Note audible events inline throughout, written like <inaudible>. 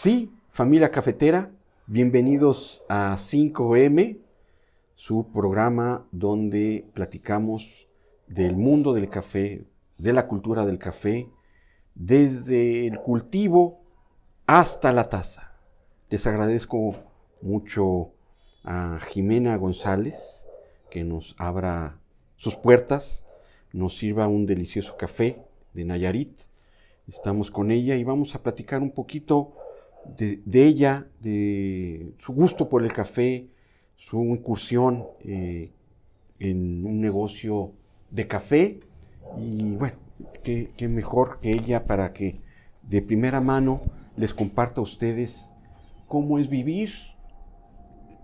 Sí, familia cafetera, bienvenidos a 5M, su programa donde platicamos del mundo del café, de la cultura del café, desde el cultivo hasta la taza. Les agradezco mucho a Jimena González que nos abra sus puertas, nos sirva un delicioso café de Nayarit. Estamos con ella y vamos a platicar un poquito de, ella, de su gusto por el café, su incursión eh, en un negocio de café y bueno, qué, mejor que ella para que de primera mano les comparta a ustedes cómo es vivir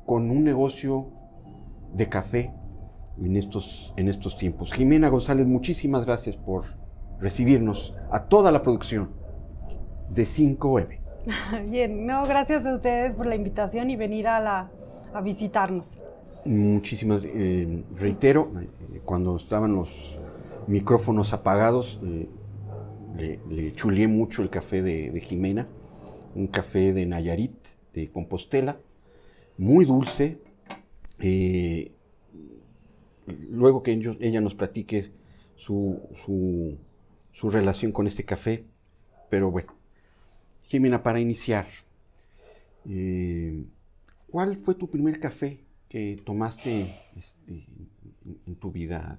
con un negocio de café en estos, en estos tiempos. Jimena González, muchísimas gracias por recibirnos a toda la producción de 5M. <laughs> Bien, no, gracias a ustedes por la invitación y venir a, la, a visitarnos. Muchísimas, eh, reitero, eh, cuando estaban los micrófonos apagados, eh, le, le, chuleé mucho el café de, Jimena, un café de Nayarit, de Compostela, muy dulce. luego que ella nos platique su, su, su relación con este café, pero bueno, Jimena, para iniciar, eh, ¿cuál fue tu primer café que tomaste este, en, tu vida?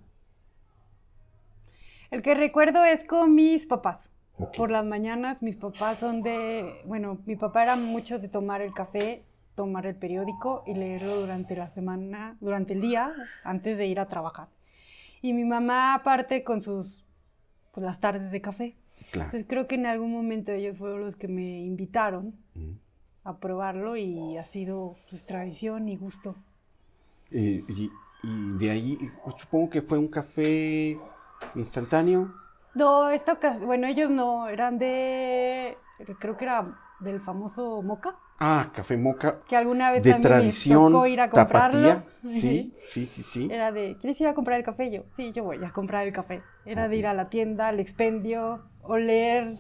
El que recuerdo es con mis papás. Por las mañanas mis papás son de, bueno, mi papá era mucho de tomar el café, tomar el periódico y leerlo durante la semana, durante el día, antes de ir a trabajar. Y mi mamá aparte con sus, pues, las tardes de café. Entonces creo que en algún momento ellos fueron los que me invitaron a probarlo y ha sido pues, tradición y gusto. Eh, y, de ahí, supongo que fue un café instantáneo. No, esta bueno, ellos no, eran de, creo que era del famoso Moca. Ah, café Moca. Que alguna vez de tradición tocó ir a comprarlo. Sí, sí, sí, sí. Era de, ¿quieres ir a comprar el café? Yo, sí, yo voy a comprar el café. Era de ir a la tienda, al expendio, oler,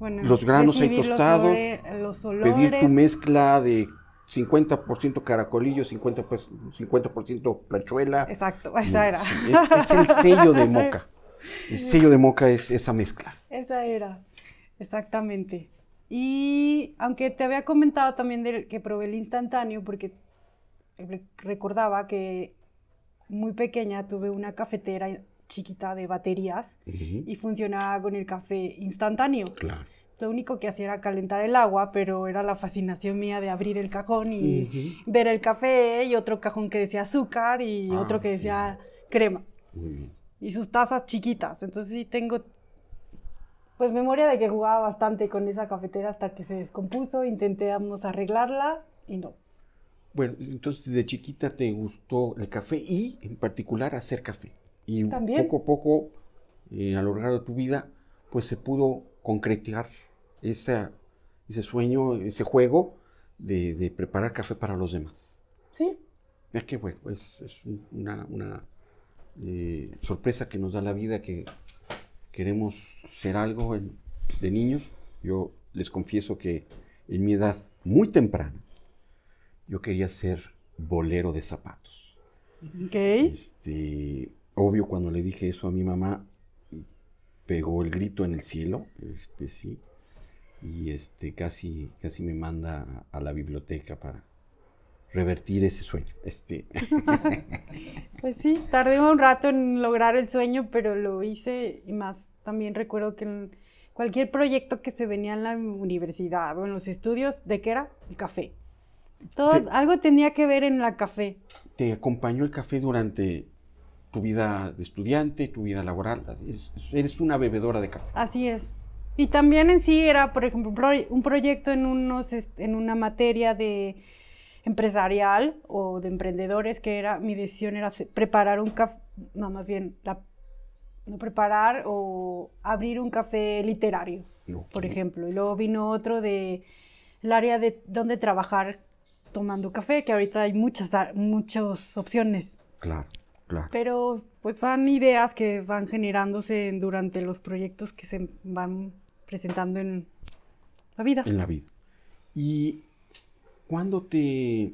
bueno, los granos ahí tostados, los olores. pedir tu mezcla de 50% caracolillo, 50%, pues, 50 planchuela. Exacto, esa era. es, el sello de moca. <laughs> El sello de moca es esa mezcla. Esa era, exactamente. Y aunque te había comentado también de que probé el instantáneo, porque recordaba que muy pequeña tuve una cafetera chiquita de baterías y funcionaba con el café instantáneo. Claro. Lo único que hacía era calentar el agua, pero era la fascinación mía de abrir el cajón y ver el café y otro cajón que decía azúcar y ah, otro que decía crema. Y sus tazas chiquitas. Entonces sí tengo pues memoria de que jugaba bastante con esa cafetera hasta que se descompuso, intentamos arreglarla y no. Bueno, entonces de chiquita te gustó el café y en particular hacer café. Y poco a poco, eh, a lo largo de tu vida, pues se pudo concretar ese sueño, ese juego de, preparar café para los demás. Sí. Es que bueno, es, una, eh, sorpresa que nos da la vida que queremos ser algo de niños. Yo les confieso que en mi edad muy temprana, yo quería ser bolero de zapatos. Ok. Este, Obvio, cuando le dije eso a mi mamá, pegó el grito en el cielo, este sí, y este casi, casi me manda a, la biblioteca para revertir ese sueño. Este. <laughs> pues sí, tardé un rato en lograr el sueño, pero lo hice y más. También recuerdo que cualquier proyecto que se venía en la universidad o en los estudios, ¿de qué era? El café. Todo, algo tenía que ver en la café. ¿Te acompañó el café durante tu vida de estudiante, tu vida laboral. Eres, una bebedora de café. Así es. Y también en sí era, por ejemplo, un proyecto en, unos, en una materia de empresarial o de emprendedores que era, mi decisión era preparar un café, no, más bien, no preparar o abrir un café literario, por ejemplo. Y luego vino otro de el área de donde trabajar tomando café, que ahorita hay muchas, muchas opciones. Claro. Pero pues van ideas que van generándose durante los proyectos que se van presentando en la vida. En la vida. ¿Y cuándo te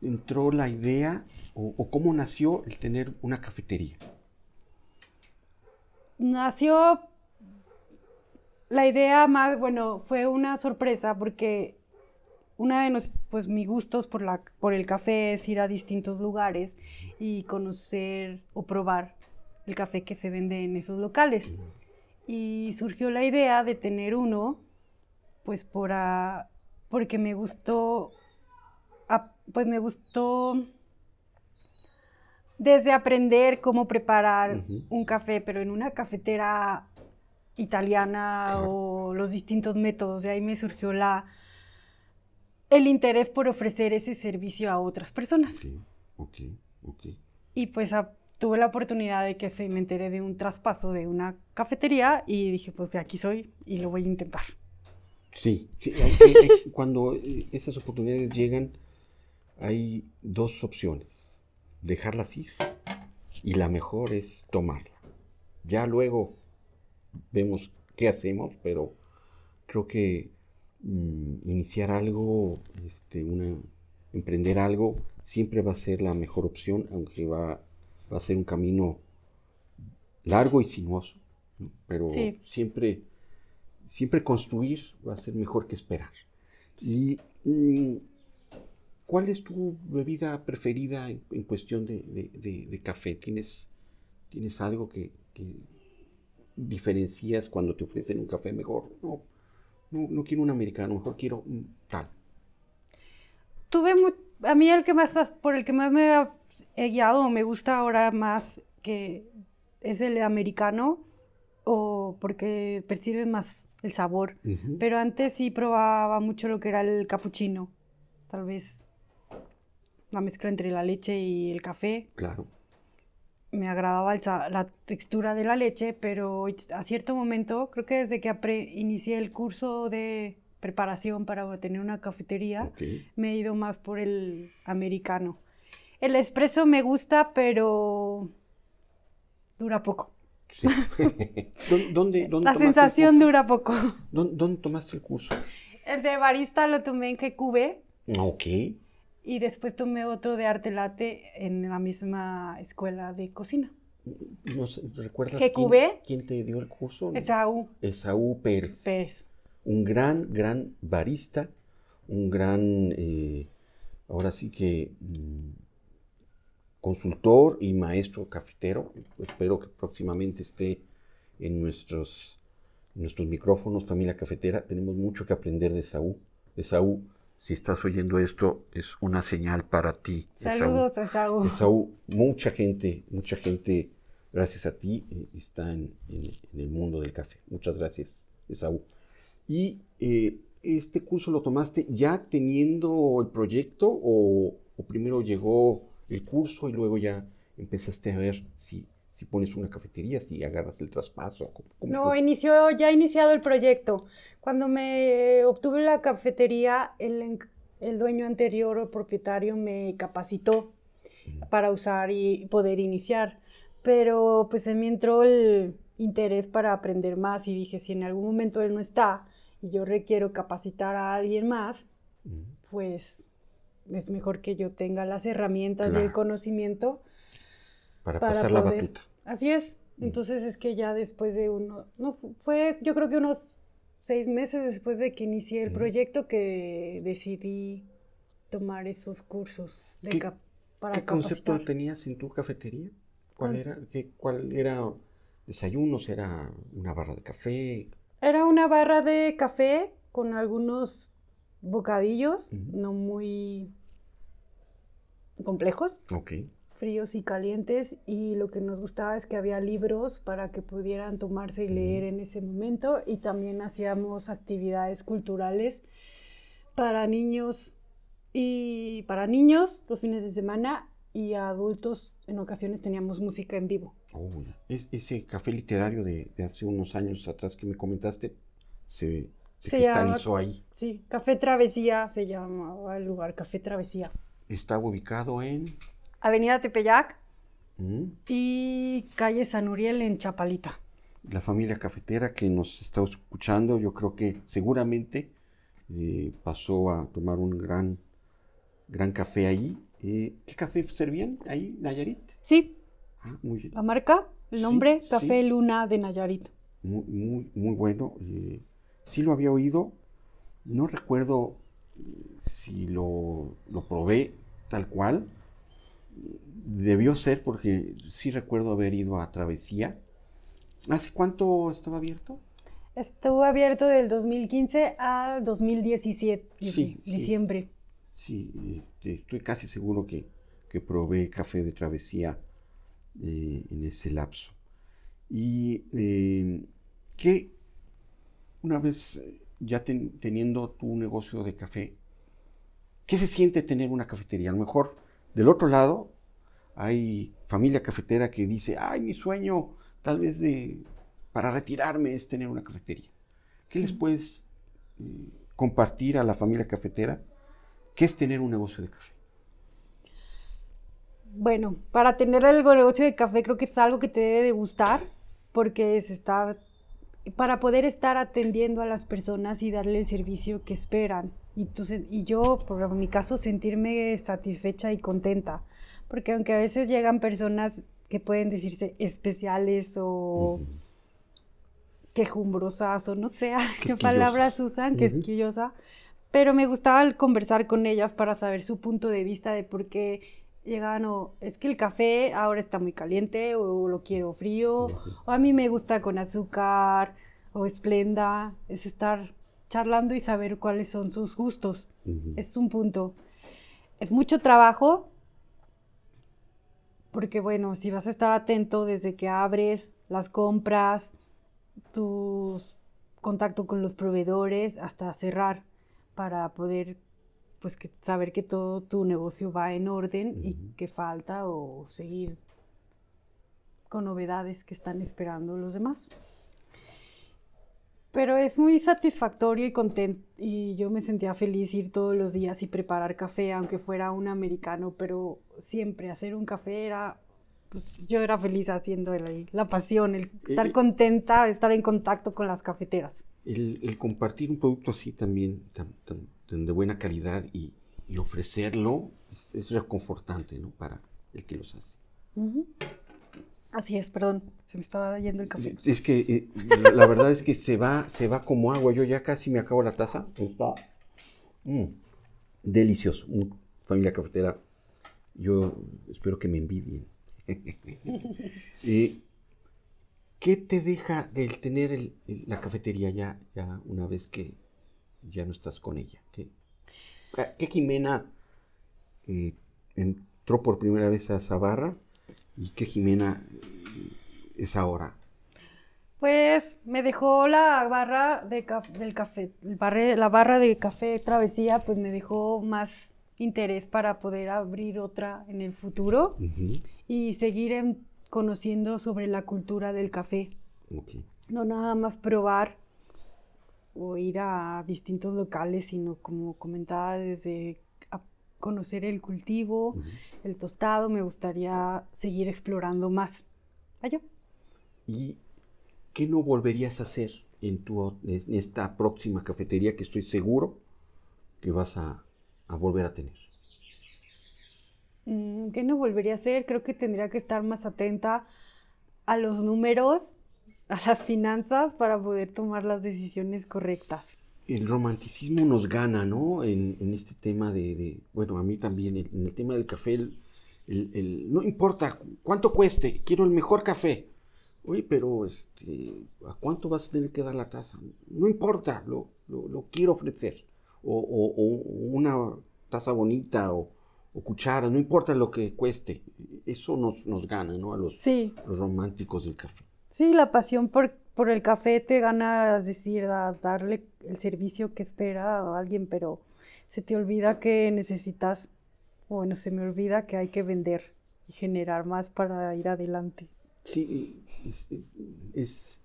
entró la idea o, o cómo nació el tener una cafetería? Nació la idea más, bueno, fue una sorpresa porque una de los, pues mis gustos por, la, por el café es ir a distintos lugares y conocer o probar el café que se vende en esos locales. Y surgió la idea de tener uno, pues por a- porque me gustó, pues me gustó desde aprender cómo preparar un café, pero en una cafetera italiana Claro. o los distintos métodos. De ahí me surgió la el interés por ofrecer ese servicio a otras personas. Ok, ok, ok. Y pues a- tuve la oportunidad de que se me enteré de un traspaso de una cafetería y dije, pues de aquí soy y lo voy a intentar. Sí, sí, <laughs> hay hay- cuando eh, esas oportunidades llegan, hay dos opciones. Dejarlas ir y la mejor es tomarla. Ya luego vemos qué hacemos, pero creo que mm, iniciar algo, este, una, emprender algo, siempre va a ser la mejor opción, aunque va, va a ser un camino largo y sinuoso, ¿no? pero Sí. siempre, siempre construir va a ser mejor que esperar. Y mm, ¿cuál es tu bebida preferida en, en cuestión de, de- de- de café? ¿Tienes, ¿Tienes algo que, que diferencias cuando te ofrecen un café mejor? No, no, no quiero un americano, mejor quiero un tal. Tuve mu- a mí el que más por el que más me ha- he guiado me gusta ahora más que es el americano o porque percibes más el sabor. Pero antes sí probaba mucho lo que era el capuchino. Tal vez la mezcla entre la leche y el café. Claro. Me agradaba el la textura de la leche, pero a cierto momento, creo que desde que inicié el curso de preparación para tener una cafetería, me he ido más por el americano. El espresso me gusta, pero dura poco. Sí. <laughs> ¿Dó- ¿Dónde, dónde La sensación dura poco. ¿Dónde, dónde tomaste el curso? El de barista lo tomé en GQB Ok. Y después tomé otro de arte latte en la misma escuela de cocina. No sé, ¿Recuerdas quién, quién te dio el curso? Esaú Esaú Pérez. Pérez. Un gran, gran barista, un gran, eh, ahora sí que mm, consultor y maestro cafetero. Espero que próximamente esté en nuestros, nuestros micrófonos, familia cafetera. Tenemos mucho que aprender de Esaú. Esaú, si estás oyendo esto, es una señal para ti. Saludos Esaú. Esaú, mucha gente, mucha gente, gracias a ti, eh, está en, en- en el mundo del café. Muchas gracias, Esaú. Y eh, este curso lo tomaste ya teniendo el proyecto o, o primero llegó el curso y luego ya empezaste a ver si, si pones una cafetería, si agarras el traspaso. ¿cómo- cómo No, inició, ya ha iniciado el proyecto. Cuando me obtuve la cafetería, el, el dueño anterior o propietario me capacitó para usar y poder iniciar. Pero pues en mí entró el interés para aprender más y dije, si en algún momento él no está y yo requiero capacitar a alguien más, Mm, pues es mejor que yo tenga las herramientas y el conocimiento Para, para pasar la batuta. Así es. Mm. Entonces es que ya después de uno, no fu- fue, yo creo que unos seis meses después de que inicié el proyecto que decidí tomar esos cursos de ¿Qué- cap- para ¿Qué concepto tenías en tu cafetería? ¿Cuál era? ¿Qué, ¿Cuál era? ¿Desayunos? ¿Era una barra de café? Era una barra de café con algunos bocadillos, no muy complejos, Ok. Fríos y calientes, y lo que nos gustaba es que había libros para que pudieran tomarse y leer en ese momento, y también hacíamos actividades culturales para niños y para niños los fines de semana y adultos en ocasiones teníamos música en vivo. Oh. Es- ese café literario de, de hace unos años atrás que me comentaste se, se Se llama- cristalizó ahí. Sí, Café Travesía se llamaba el lugar, Café Travesía. Está ubicado en... Avenida Tepeyac ¿Mm? y calle San Uriel en Chapalita. la familia cafetera que nos está escuchando. Yo creo que seguramente eh, pasó a tomar un gran, gran café ahí. Eh, ¿Qué café servían ahí, Nayarit? Sí, Ah, muy bien. la marca, el nombre, sí. Café Luna de Nayarit. Muy, muy, muy bueno. eh, sí lo había oído. No recuerdo si lo, lo probé tal cual. Debió ser porque sí recuerdo haber ido a Travesía. ¿Hace cuánto estaba abierto? Estuvo abierto del 2015 al 2017, Sí, diciembre. Sí, este, estoy casi seguro que, que probé café de Travesía eh, en ese lapso. Y eh, que una vez eh, ya ten- teniendo tu negocio de café, ¿qué se siente tener una cafetería? A lo mejor del otro lado hay familia cafetera que dice, ay, mi sueño tal vez de para retirarme es tener una cafetería. ¿Qué les puedes eh, compartir a la familia cafetera? ¿Qué es tener un negocio de café? Bueno, para tener el negocio de café creo que es algo que te debe de gustar, porque es estar, para poder estar atendiendo a las personas y darle el servicio que esperan. Y, tú y yo, por mi caso, sentirme satisfecha y contenta, porque aunque a veces llegan personas que pueden decirse especiales o quejumbrosas o no sé <laughs> qué palabras usan, Ujú. quisquillosa, pero me gustaba el conversar con ellas para saber su punto de vista de por qué llegaban o es que el café ahora está muy caliente o lo quiero frío o a mí me gusta con azúcar o esplenda, es estar charlando y saber cuáles son sus gustos. Es un punto. Es mucho trabajo, porque bueno, si vas a estar atento desde que abres las compras, tu contacto con los proveedores, hasta cerrar, para poder pues que, saber que todo tu negocio va en orden y que falta o seguir con novedades que están esperando los demás. Pero es muy satisfactorio y contento y yo me sentía feliz ir todos los días y preparar café, aunque fuera un americano, pero siempre hacer un café era, pues yo era feliz haciendo el- la pasión, el estar Eh, contenta, estar en contacto con las cafeteras. El, el compartir un producto así también, tan, tan- tan de buena calidad y, y ofrecerlo es, es reconfortante, ¿no? Para el que los hace. Ujú. Así es, perdón, se me estaba yendo el café. Es que eh, la, verdad es que se va, se va como agua. Yo ya casi me acabo la taza. Está mm, delicioso. Familia cafetera, yo espero que me envidien. <laughs> Eh, ¿Qué te deja el tener la cafetería ya, ya una vez que ya no estás con ella? ¿Qué, qué Jimena eh, entró por primera vez a esa barra y qué Jimena es ahora? Pues me dejó la barra de ca- del café, el barre- la barra de café travesía, pues me dejó más interés para poder abrir otra en el futuro y seguir en- conociendo sobre la cultura del café. No nada más probar o ir a distintos locales, sino como comentaba, desde a- conocer el cultivo, el tostado, me gustaría seguir explorando más. Allá. ¿Y qué no volverías a hacer en, tu, en esta próxima cafetería que estoy seguro que vas a, a volver a tener? Mm, ¿Qué no volvería a hacer? Creo que tendría que estar más atenta a los números, a las finanzas, para poder tomar las decisiones correctas. El romanticismo nos gana, ¿no? En, en este tema de, de- bueno, a mí también, el- en el tema del café, el, el- el- no importa cu- cuánto cueste, quiero el mejor café. Oye, pero este, ¿a cuánto vas a tener que dar la taza? No importa, lo, lo- lo quiero ofrecer. O, o- o una taza bonita o, o cuchara, no importa lo que cueste. Eso nos, nos gana, ¿no? A los, Sí, los románticos del café. sí, la pasión por, por el café te gana, es decir, a darle el servicio que espera a alguien, pero se te olvida que necesitas, bueno, se me olvida que hay que vender y generar más para ir adelante. Sí, es, es-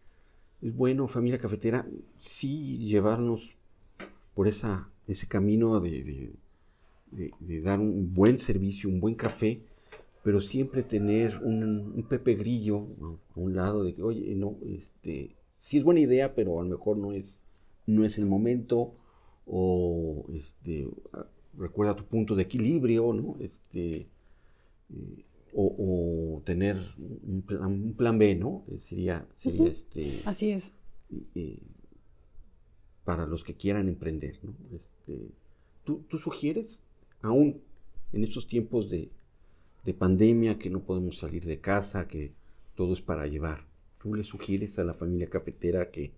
bueno, familia cafetera, sí llevarnos por esa, ese camino de- de dar un buen servicio, un buen café, pero siempre tener un, un Pepe Grillo a un lado de que, oye, no, este, sí es buena idea, pero a lo mejor no es, no es el momento, o este, recuerda tu punto de equilibrio, ¿no? Este, eh, o, tener un plan, B, ¿no? Eh, sería, sería este... Así es. para los que quieran emprender, ¿no? Este, ¿tú, ¿tú, sugieres, aún en estos tiempos de, de pandemia, que no podemos salir de casa, que todo es para llevar, ¿tú le sugieres a la familia cafetera que,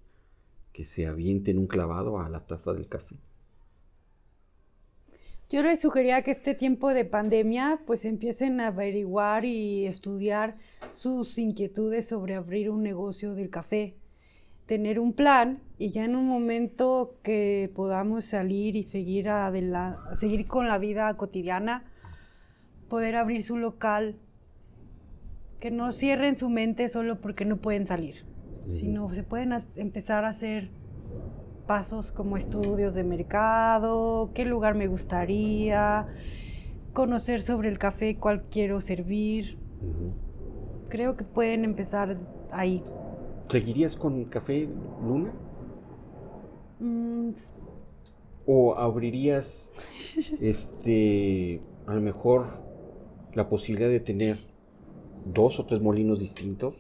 que se avienten un clavado a la taza del café? Yo les sugería que este tiempo de pandemia pues empiecen a averiguar y estudiar sus inquietudes sobre abrir un negocio del café, tener un plan y ya en un momento que podamos salir y seguir, seguir con la vida cotidiana, poder abrir su local, que no cierren su mente solo porque no pueden salir, sino se pueden empezar a hacer pasos como estudios de mercado, qué lugar me gustaría, conocer sobre el café, cuál quiero servir. Creo que pueden empezar ahí. ¿Seguirías con Café Luna? Mm, ¿O abrirías este a lo mejor la posibilidad de tener dos o tres molinos distintos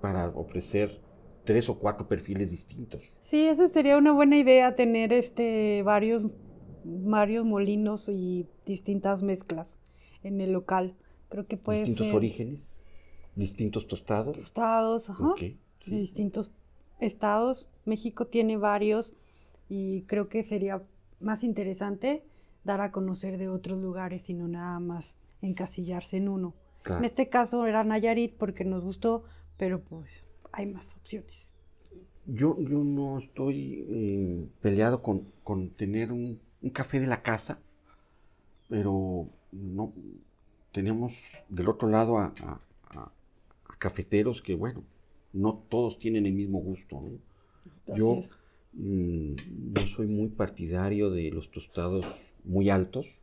para ofrecer tres o cuatro perfiles distintos. Sí, esa sería una buena idea, tener este varios, varios molinos y distintas mezclas en el local. Creo que puede Distintos orígenes, distintos tostados. Tostados, ajá. De distintos estados. México tiene varios y creo que sería más interesante dar a conocer de otros lugares y no nada más encasillarse en uno. En este caso era Nayarit porque nos gustó, pero pues hay más opciones. Yo, yo no estoy eh, peleado con, tener un, café de la casa, pero no tenemos del otro lado a, cafeteros que, bueno, no todos tienen el mismo gusto. Yo mm, no soy muy partidario de los tostados muy altos,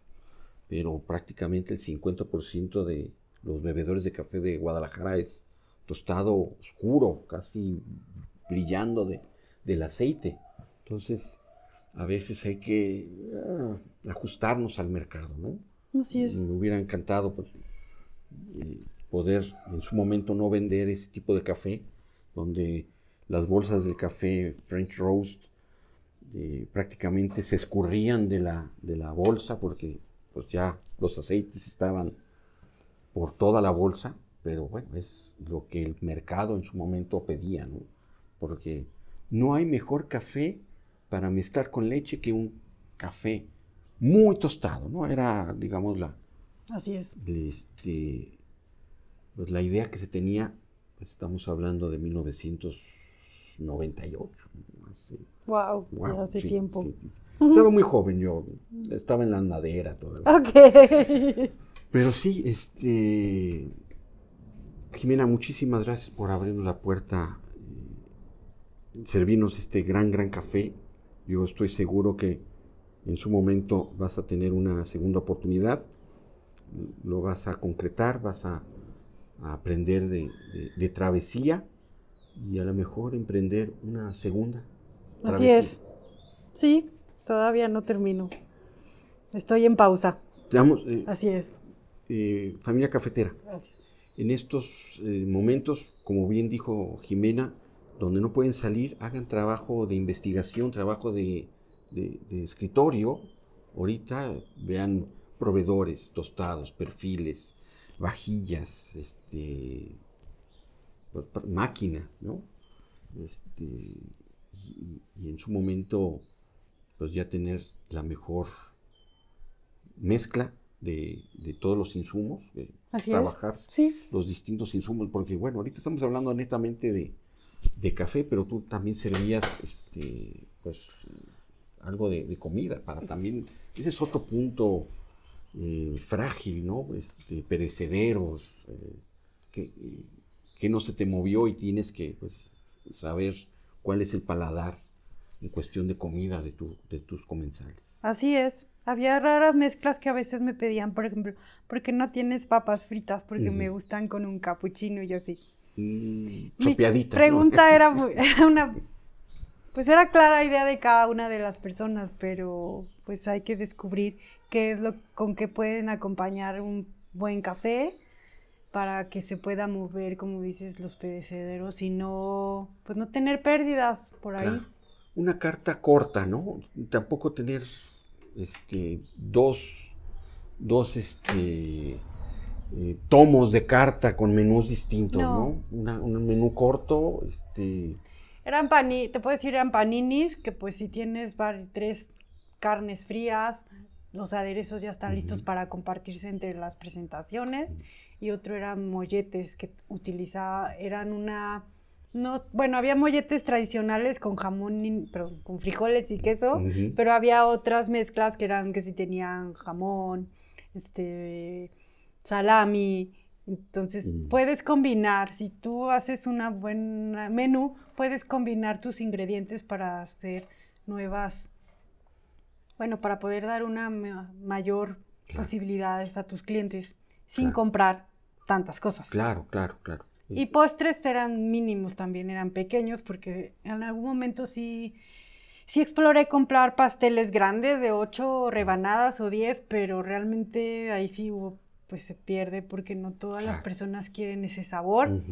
pero prácticamente el 50% de los bebedores de café de Guadalajara es tostado oscuro, casi brillando de, del aceite. Entonces, a veces hay que ah, ajustarnos al mercado, ¿no? Así es. Me hubiera encantado pues, eh, poder en su momento no vender ese tipo de café, donde las bolsas del café French Roast eh, prácticamente se escurrían de la, de la bolsa porque pues ya los aceites estaban por toda la bolsa pero bueno, es lo que el mercado en su momento pedía, ¿no? Porque no hay mejor café para mezclar con leche que un café muy tostado, ¿no? Era, digamos, la... Así es. Este, pues la idea que se tenía, pues estamos hablando de 1998. wow, hace tiempo. <laughs> Estaba muy joven yo, estaba en la andadera todavía. Ok. <laughs> Pero sí, este Jimena, muchísimas gracias por abrirnos la puerta, y servirnos este gran, gran café. Yo estoy seguro que en su momento vas a tener una segunda oportunidad, lo vas a concretar, vas a, aprender de, travesía y a lo mejor emprender una segunda. Así es. Sí, todavía no termino. Estoy en pausa. Eh, Así es. Eh, familia cafetera. Gracias en estos eh, momentos, como bien dijo Jimena, donde no pueden salir, hagan trabajo de investigación, trabajo de, escritorio. Ahorita vean proveedores, tostados, perfiles, vajillas, este, máquinas, ¿no? Este, y, y, en su momento, pues ya tener la mejor mezcla de, todos los insumos, de trabajar los distintos insumos, porque bueno, ahorita estamos hablando netamente de, café, pero tú también servías este, pues, algo de, comida, para también, ese es otro punto eh, frágil, ¿no? Este, perecederos, eh, que, que, no se te movió y tienes que pues, saber cuál es el paladar en cuestión de comida de, tu, de tus comensales. Así es, había raras mezclas que a veces me pedían, por ejemplo, ¿por qué no tienes papas fritas? Porque me gustan con un capuchino y yo así. Mm, Mi pregunta <laughs> era, una pues era clara idea de cada una de las personas, pero pues hay que descubrir qué es lo con qué pueden acompañar un buen café para que se pueda mover, como dices, los pedecederos y no, pues no tener pérdidas por ahí. Una carta corta, ¿no? Tampoco tener este, dos, dos este, eh, tomos de carta con menús distintos, ¿no? un menú corto, este... Eran pani, te puedo decir, eran paninis, que pues si tienes tres carnes frías, los aderezos ya están listos para compartirse entre las presentaciones. Y otro eran molletes que utilizaba, eran una... No, bueno, había molletes tradicionales con jamón, pero con frijoles y queso, pero había otras mezclas que eran que si tenían jamón, este, salami. Entonces mm. puedes combinar, si tú haces una buena menú, puedes combinar tus ingredientes para hacer nuevas bueno, para poder dar una mayor posibilidades a tus clientes sin comprar tantas cosas. Claro, claro, claro. Y postres eran mínimos también, eran pequeños, porque en algún momento sí, sí exploré comprar pasteles grandes de ocho rebanadas o diez, pero realmente ahí sí hubo, pues se pierde porque no todas las personas quieren ese sabor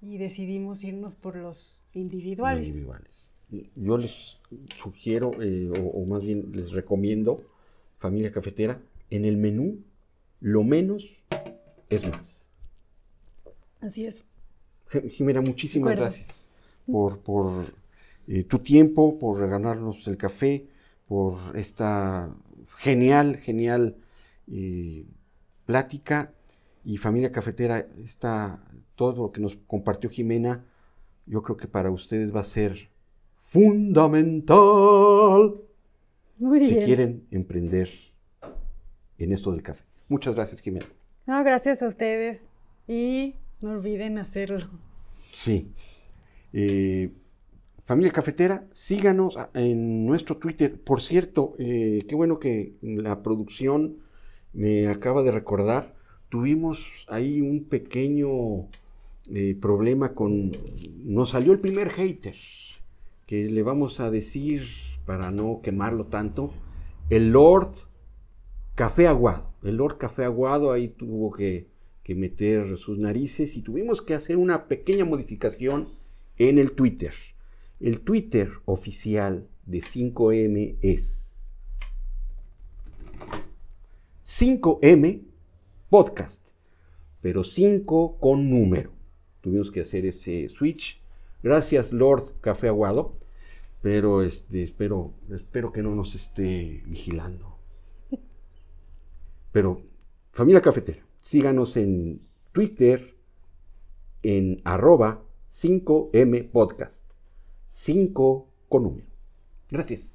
y decidimos irnos por los individuales. individuales yo les sugiero, eh, o, más bien les recomiendo, familia cafetera, en el menú, lo menos es más. Así es. Jimena, muchísimas gracias por, por eh, tu tiempo, por regalarnos el café, por esta genial, genial eh, plática. Y familia cafetera, está todo lo que nos compartió Jimena, yo creo que para ustedes va a ser fundamental si quieren emprender en esto del café. Muchas gracias, Jimena. No, gracias a ustedes y no olviden hacerlo. Sí. Eh, familia Cafetera, síganos en nuestro Twitter. Por cierto, eh, qué bueno que la producción me acaba de recordar. Tuvimos ahí un pequeño eh, problema con... Nos salió el primer hater que le vamos a decir, para no quemarlo tanto, el Lord Café Aguado. El Lord Café Aguado ahí tuvo meter sus narices y tuvimos que hacer una pequeña modificación en el Twitter. El Twitter oficial de 5M es 5M Podcast, pero 5 con número. Tuvimos que hacer ese switch. Gracias, Lord Café Aguado pero este, espero, espero que no nos esté vigilando. Pero, familia cafetera, síganos en Twitter en arroba 5M Podcast. 5 con número. Gracias.